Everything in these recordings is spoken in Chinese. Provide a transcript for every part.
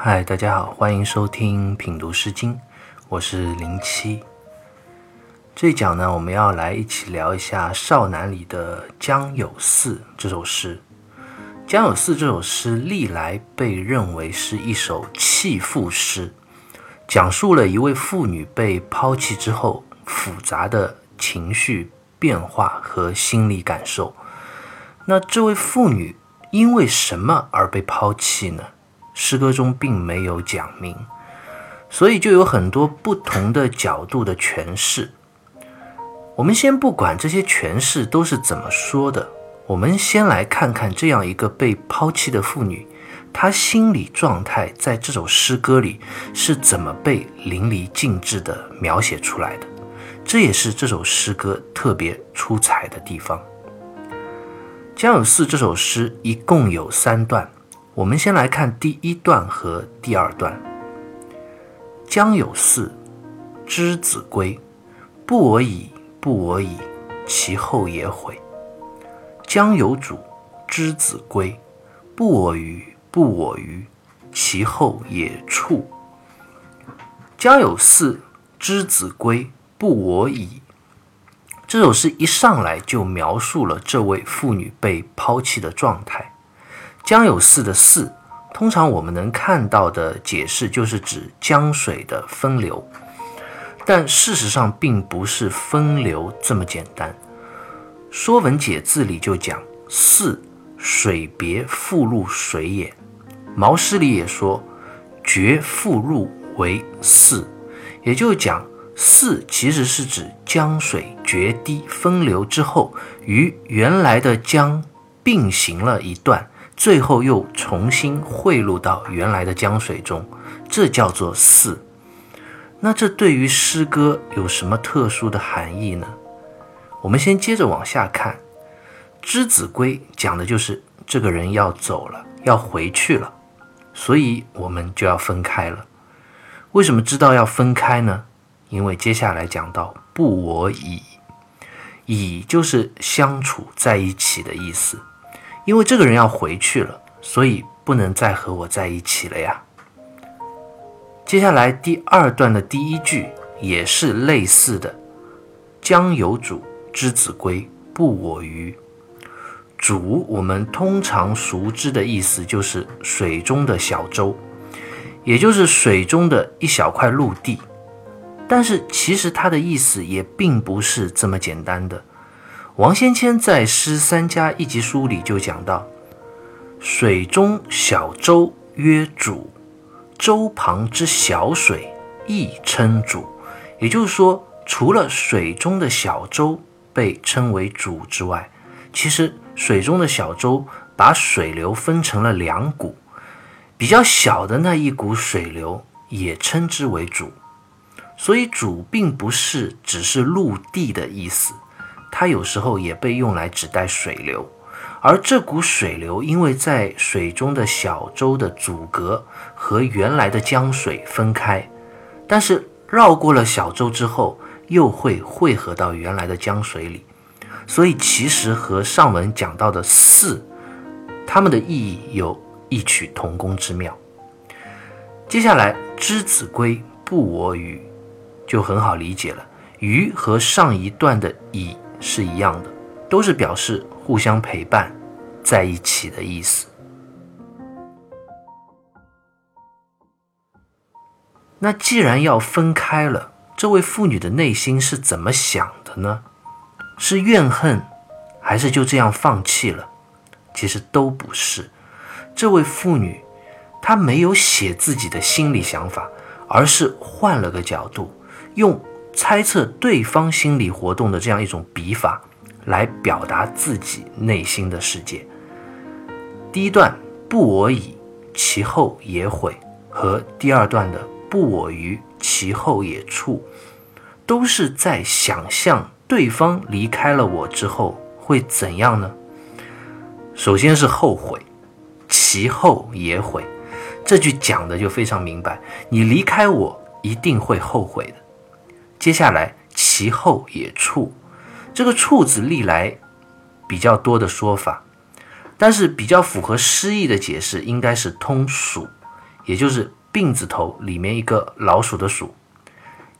嗨，大家好，欢迎收听品读诗经，我是零七。这一讲呢，我们要来一起聊一下《少南》里的《江有四》这首诗。《江有四》这首诗历来被认为是一首弃妇诗，讲述了一位妇女被抛弃之后复杂的情绪变化和心理感受。那这位妇女因为什么而被抛弃呢？诗歌中并没有讲明，所以就有很多不同的角度的诠释。我们先不管这些诠释都是怎么说的，我们先来看看这样一个被抛弃的妇女，她心理状态在这首诗歌里是怎么被淋漓尽致地描写出来的。这也是这首诗歌特别出彩的地方。《江有四》这首诗一共有三段。我们先来看第一段和第二段。江有四，之子归，不我已，不我已，其后也悔。江有主，之子归，不我与，不我与，其后也处。江有四，之子归，不我已。这首诗一上来就描述了这位妇女被抛弃的状态。江有四的四，通常我们能看到的解释就是指江水的分流，但事实上并不是分流这么简单。《说文解字》里就讲“四，水别复入水也”。毛诗里也说“绝复入为四”，也就讲四其实是指江水决堤分流之后，与原来的江并行了一段。最后又重新汇入到原来的江水中，这叫做四。那这对于诗歌有什么特殊的含义呢？我们先接着往下看，“之子规”讲的就是这个人要走了，要回去了，所以我们就要分开了。为什么知道要分开呢？因为接下来讲到“不我已”，“已”就是相处在一起的意思。因为这个人要回去了，所以不能再和我在一起了呀。接下来第二段的第一句也是类似的：“江有主，之子归，不我与。”主，我们通常熟知的意思就是水中的小舟，也就是水中的一小块陆地。但是其实它的意思也并不是这么简单的。王先谦在《诗三家一集书》里就讲到：“水中小舟曰渚，舟旁之小水亦称渚。”也就是说，除了水中的小舟被称为渚之外，其实水中的小舟把水流分成了两股，比较小的那一股水流也称之为渚。所以，渚并不是只是陆地的意思。它有时候也被用来指代水流，而这股水流因为在水中的小舟的阻隔和原来的江水分开，但是绕过了小舟之后又会汇合到原来的江水里，所以其实和上文讲到的四，它们的意义有异曲同工之妙。接下来之子归不我与，就很好理解了，与和上一段的以。是一样的，都是表示互相陪伴在一起的意思。那既然要分开了，这位妇女的内心是怎么想的呢？是怨恨，还是就这样放弃了？其实都不是。这位妇女，她没有写自己的心理想法，而是换了个角度，用。猜测对方心理活动的这样一种笔法，来表达自己内心的世界。第一段“不我已，其后也悔”和第二段的“不我于，其后也处”，都是在想象对方离开了我之后会怎样呢？首先是后悔，其后也悔。这句讲的就非常明白，你离开我一定会后悔的。接下来，其后也处，这个处字历来比较多的说法，但是比较符合诗意的解释应该是通鼠，也就是病字头里面一个老鼠的鼠，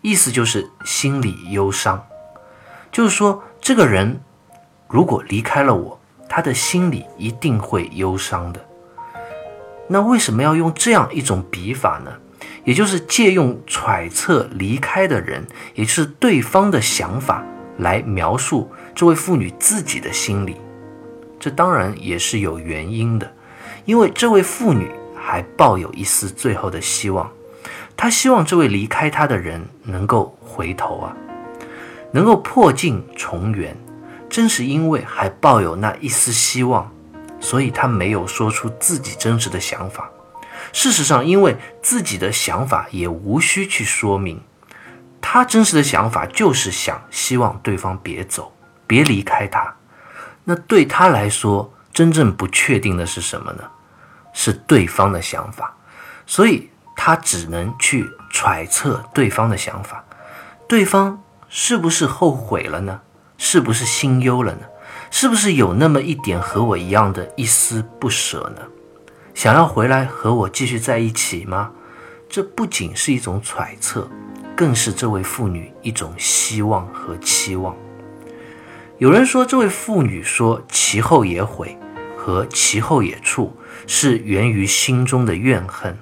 意思就是心里忧伤，就是说这个人如果离开了我，他的心里一定会忧伤的。那为什么要用这样一种笔法呢？也就是借用揣测离开的人，也就是对方的想法来描述这位妇女自己的心理。这当然也是有原因的，因为这位妇女还抱有一丝最后的希望，她希望这位离开她的人能够回头啊，能够破镜重圆。正是因为还抱有那一丝希望，所以她没有说出自己真实的想法。事实上，因为自己的想法也无需去说明，他真实的想法就是想希望对方别走，别离开他。那对他来说，真正不确定的是什么呢？是对方的想法，所以他只能去揣测对方的想法。对方是不是后悔了呢？是不是心忧了呢？是不是有那么一点和我一样的一丝不舍呢？想要回来和我继续在一起吗？这不仅是一种揣测，更是这位妇女一种希望和期望。有人说，这位妇女说“其后也悔”和“其后也处”是源于心中的怨恨，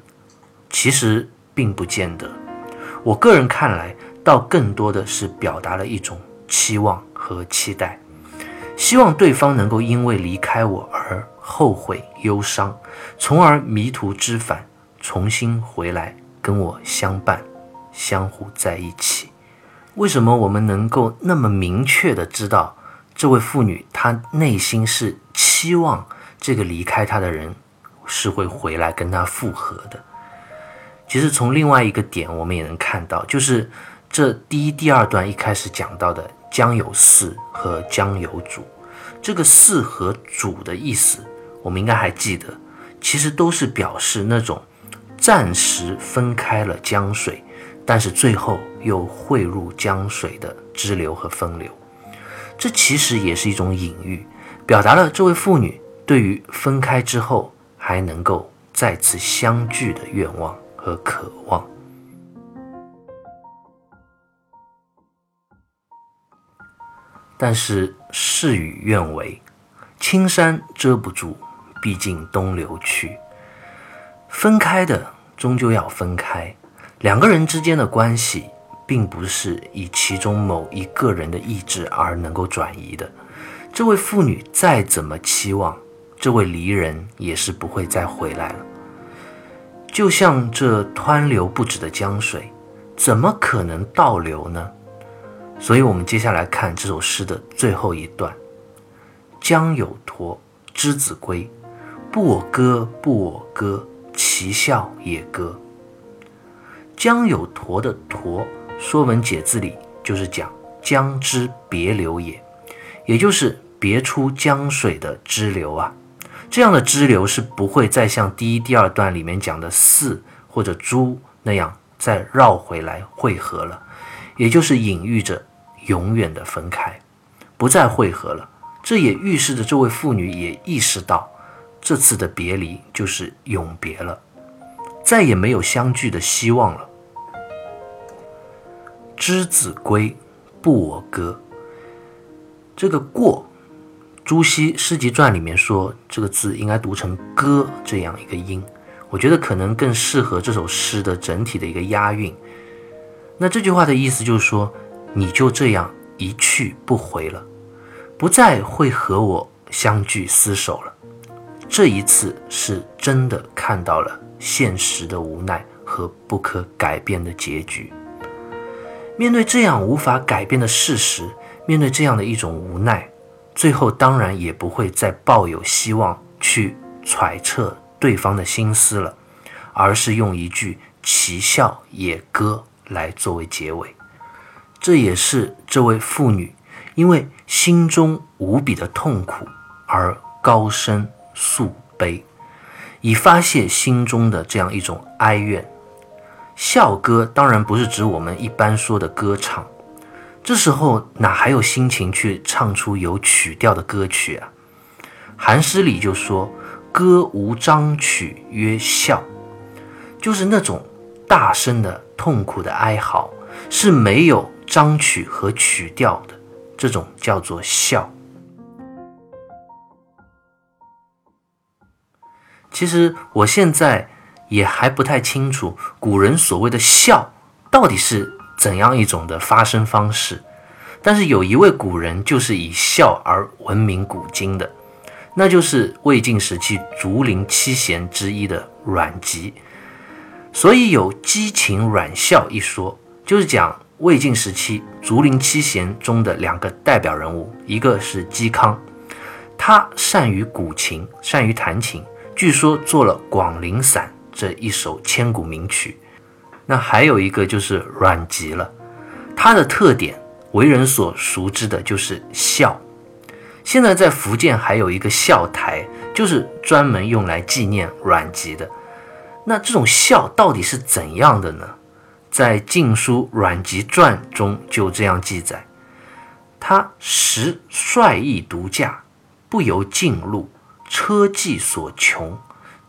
其实并不见得。我个人看来，倒更多的是表达了一种期望和期待，希望对方能够因为离开我而。后悔、忧伤，从而迷途知返，重新回来跟我相伴，相互在一起。为什么我们能够那么明确的知道这位妇女她内心是期望这个离开她的人是会回来跟她复合的？其实从另外一个点我们也能看到，就是这第一、第二段一开始讲到的“将有事”和“将有主”，这个“事”和“主”的意思。我们应该还记得，其实都是表示那种暂时分开了江水，但是最后又汇入江水的支流和分流。这其实也是一种隐喻，表达了这位妇女对于分开之后还能够再次相聚的愿望和渴望。但是事与愿违，青山遮不住。毕竟东流去，分开的终究要分开。两个人之间的关系，并不是以其中某一个人的意志而能够转移的。这位妇女再怎么期望，这位离人也是不会再回来了。就像这湍流不止的江水，怎么可能倒流呢？所以，我们接下来看这首诗的最后一段：江有托，之子归。不我歌，不我歌，其笑也歌。江有沱的沱，《说文解字》里就是讲江之别流也，也就是别出江水的支流啊。这样的支流是不会再像第一、第二段里面讲的四或者朱那样再绕回来汇合了，也就是隐喻着永远的分开，不再汇合了。这也预示着这位妇女也意识到。这次的别离就是永别了，再也没有相聚的希望了。之子归，不我歌。这个“过”，朱熹《诗集传》里面说这个字应该读成“歌”这样一个音，我觉得可能更适合这首诗的整体的一个押韵。那这句话的意思就是说，你就这样一去不回了，不再会和我相聚厮守了。这一次是真的看到了现实的无奈和不可改变的结局。面对这样无法改变的事实，面对这样的一种无奈，最后当然也不会再抱有希望去揣测对方的心思了，而是用一句“其笑也歌”来作为结尾。这也是这位妇女因为心中无比的痛苦而高声。诉悲，以发泄心中的这样一种哀怨。笑歌当然不是指我们一般说的歌唱，这时候哪还有心情去唱出有曲调的歌曲啊？韩诗里就说：“歌无章曲曰笑。”就是那种大声的痛苦的哀嚎，是没有章曲和曲调的，这种叫做笑。其实我现在也还不太清楚，古人所谓的笑到底是怎样一种的发声方式。但是有一位古人就是以笑而闻名古今的，那就是魏晋时期竹林七贤之一的阮籍。所以有“激情阮笑”一说，就是讲魏晋时期竹林七贤中的两个代表人物，一个是嵇康，他善于古琴，善于弹琴。据说做了《广陵散》这一首千古名曲，那还有一个就是阮籍了，他的特点为人所熟知的就是孝。现在在福建还有一个孝台，就是专门用来纪念阮籍的。那这种孝到底是怎样的呢？在《晋书·阮籍传》中就这样记载：他时率意独驾，不由径路。车技所穷，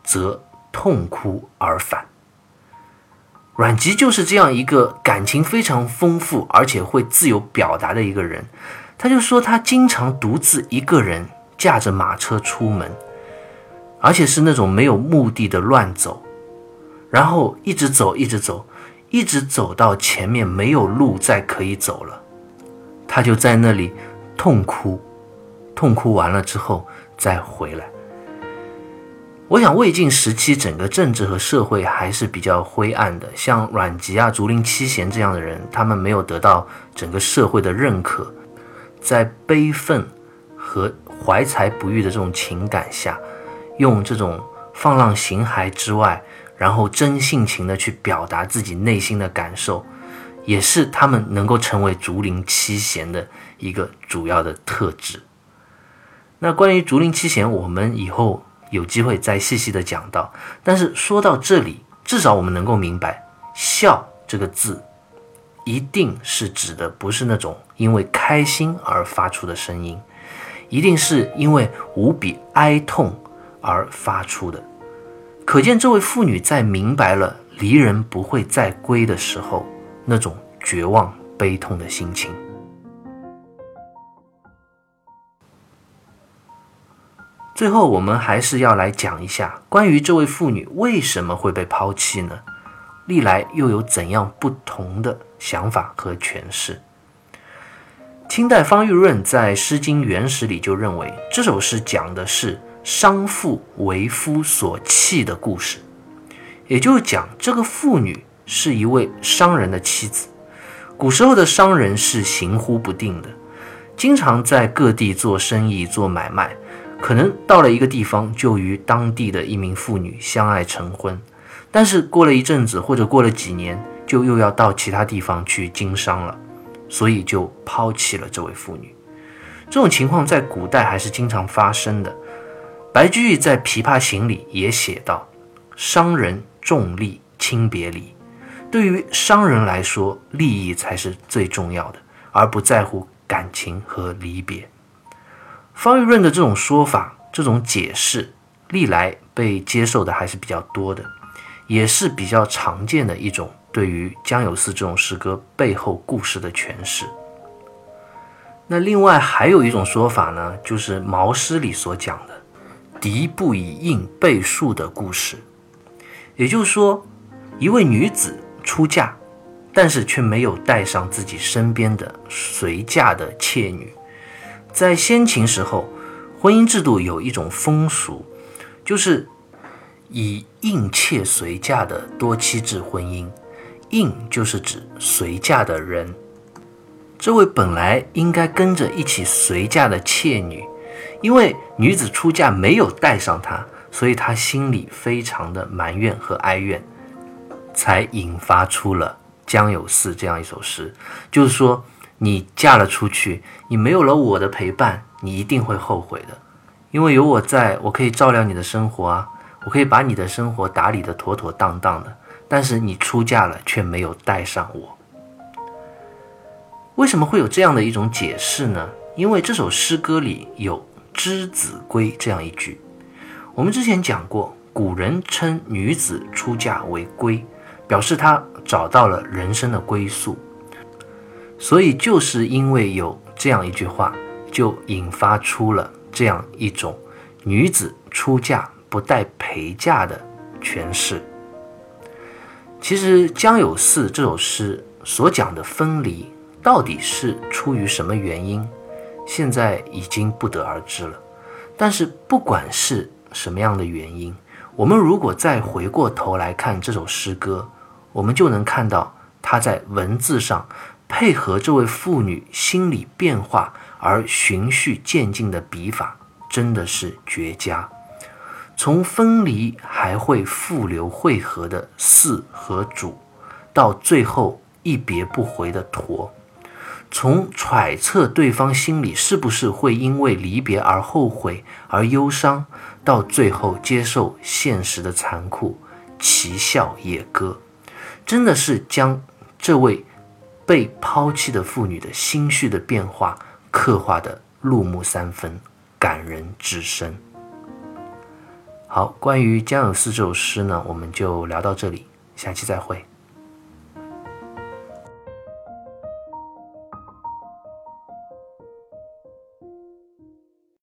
则痛哭而返。阮籍就是这样一个感情非常丰富，而且会自由表达的一个人。他就说，他经常独自一个人驾着马车出门，而且是那种没有目的的乱走，然后一直走，一直走，一直走到前面没有路再可以走了，他就在那里痛哭，痛哭完了之后。再回来，我想魏晋时期整个政治和社会还是比较灰暗的。像阮籍啊、竹林七贤这样的人，他们没有得到整个社会的认可，在悲愤和怀才不遇的这种情感下，用这种放浪形骸之外，然后真性情的去表达自己内心的感受，也是他们能够成为竹林七贤的一个主要的特质。那关于竹林七贤，我们以后有机会再细细的讲到。但是说到这里，至少我们能够明白，笑这个字，一定是指的不是那种因为开心而发出的声音，一定是因为无比哀痛而发出的。可见这位妇女在明白了离人不会再归的时候，那种绝望悲痛的心情。最后，我们还是要来讲一下关于这位妇女为什么会被抛弃呢？历来又有怎样不同的想法和诠释？清代方玉润在《诗经原始》里就认为，这首诗讲的是商妇为夫所弃的故事，也就是讲这个妇女是一位商人的妻子。古时候的商人是行忽不定的，经常在各地做生意、做买卖。可能到了一个地方，就与当地的一名妇女相爱成婚，但是过了一阵子，或者过了几年，就又要到其他地方去经商了，所以就抛弃了这位妇女。这种情况在古代还是经常发生的。白居易在《琵琶行》里也写道：“商人重利轻别离。”对于商人来说，利益才是最重要的，而不在乎感情和离别。方玉润的这种说法、这种解释，历来被接受的还是比较多的，也是比较常见的一种对于江有四这种诗歌背后故事的诠释。那另外还有一种说法呢，就是《毛诗》里所讲的“敌不以应倍数”的故事，也就是说，一位女子出嫁，但是却没有带上自己身边的随嫁的妾女。在先秦时候，婚姻制度有一种风俗，就是以应妾随嫁的多妻制婚姻。应就是指随嫁的人，这位本来应该跟着一起随嫁的妾女，因为女子出嫁没有带上她，所以她心里非常的埋怨和哀怨，才引发出了《江有四》这样一首诗，就是说。你嫁了出去，你没有了我的陪伴，你一定会后悔的。因为有我在，我可以照料你的生活啊，我可以把你的生活打理得妥妥当当的。但是你出嫁了，却没有带上我。为什么会有这样的一种解释呢？因为这首诗歌里有“之子归”这样一句。我们之前讲过，古人称女子出嫁为归，表示她找到了人生的归宿。所以就是因为有这样一句话，就引发出了这样一种女子出嫁不带陪嫁的诠释。其实《江有四》这首诗所讲的分离，到底是出于什么原因，现在已经不得而知了。但是不管是什么样的原因，我们如果再回过头来看这首诗歌，我们就能看到它在文字上配合这位妇女心理变化而循序渐进的笔法，真的是绝佳。从分离还会复流汇合的四和主，到最后一别不回的陀；从揣测对方心里是不是会因为离别而后悔而忧伤，到最后接受现实的残酷，齐笑也歌，真的是将这位被抛弃的妇女的心绪的变化刻画的入木三分，感人至深。好，关于《江有四》这首诗呢，我们就聊到这里，下期再会。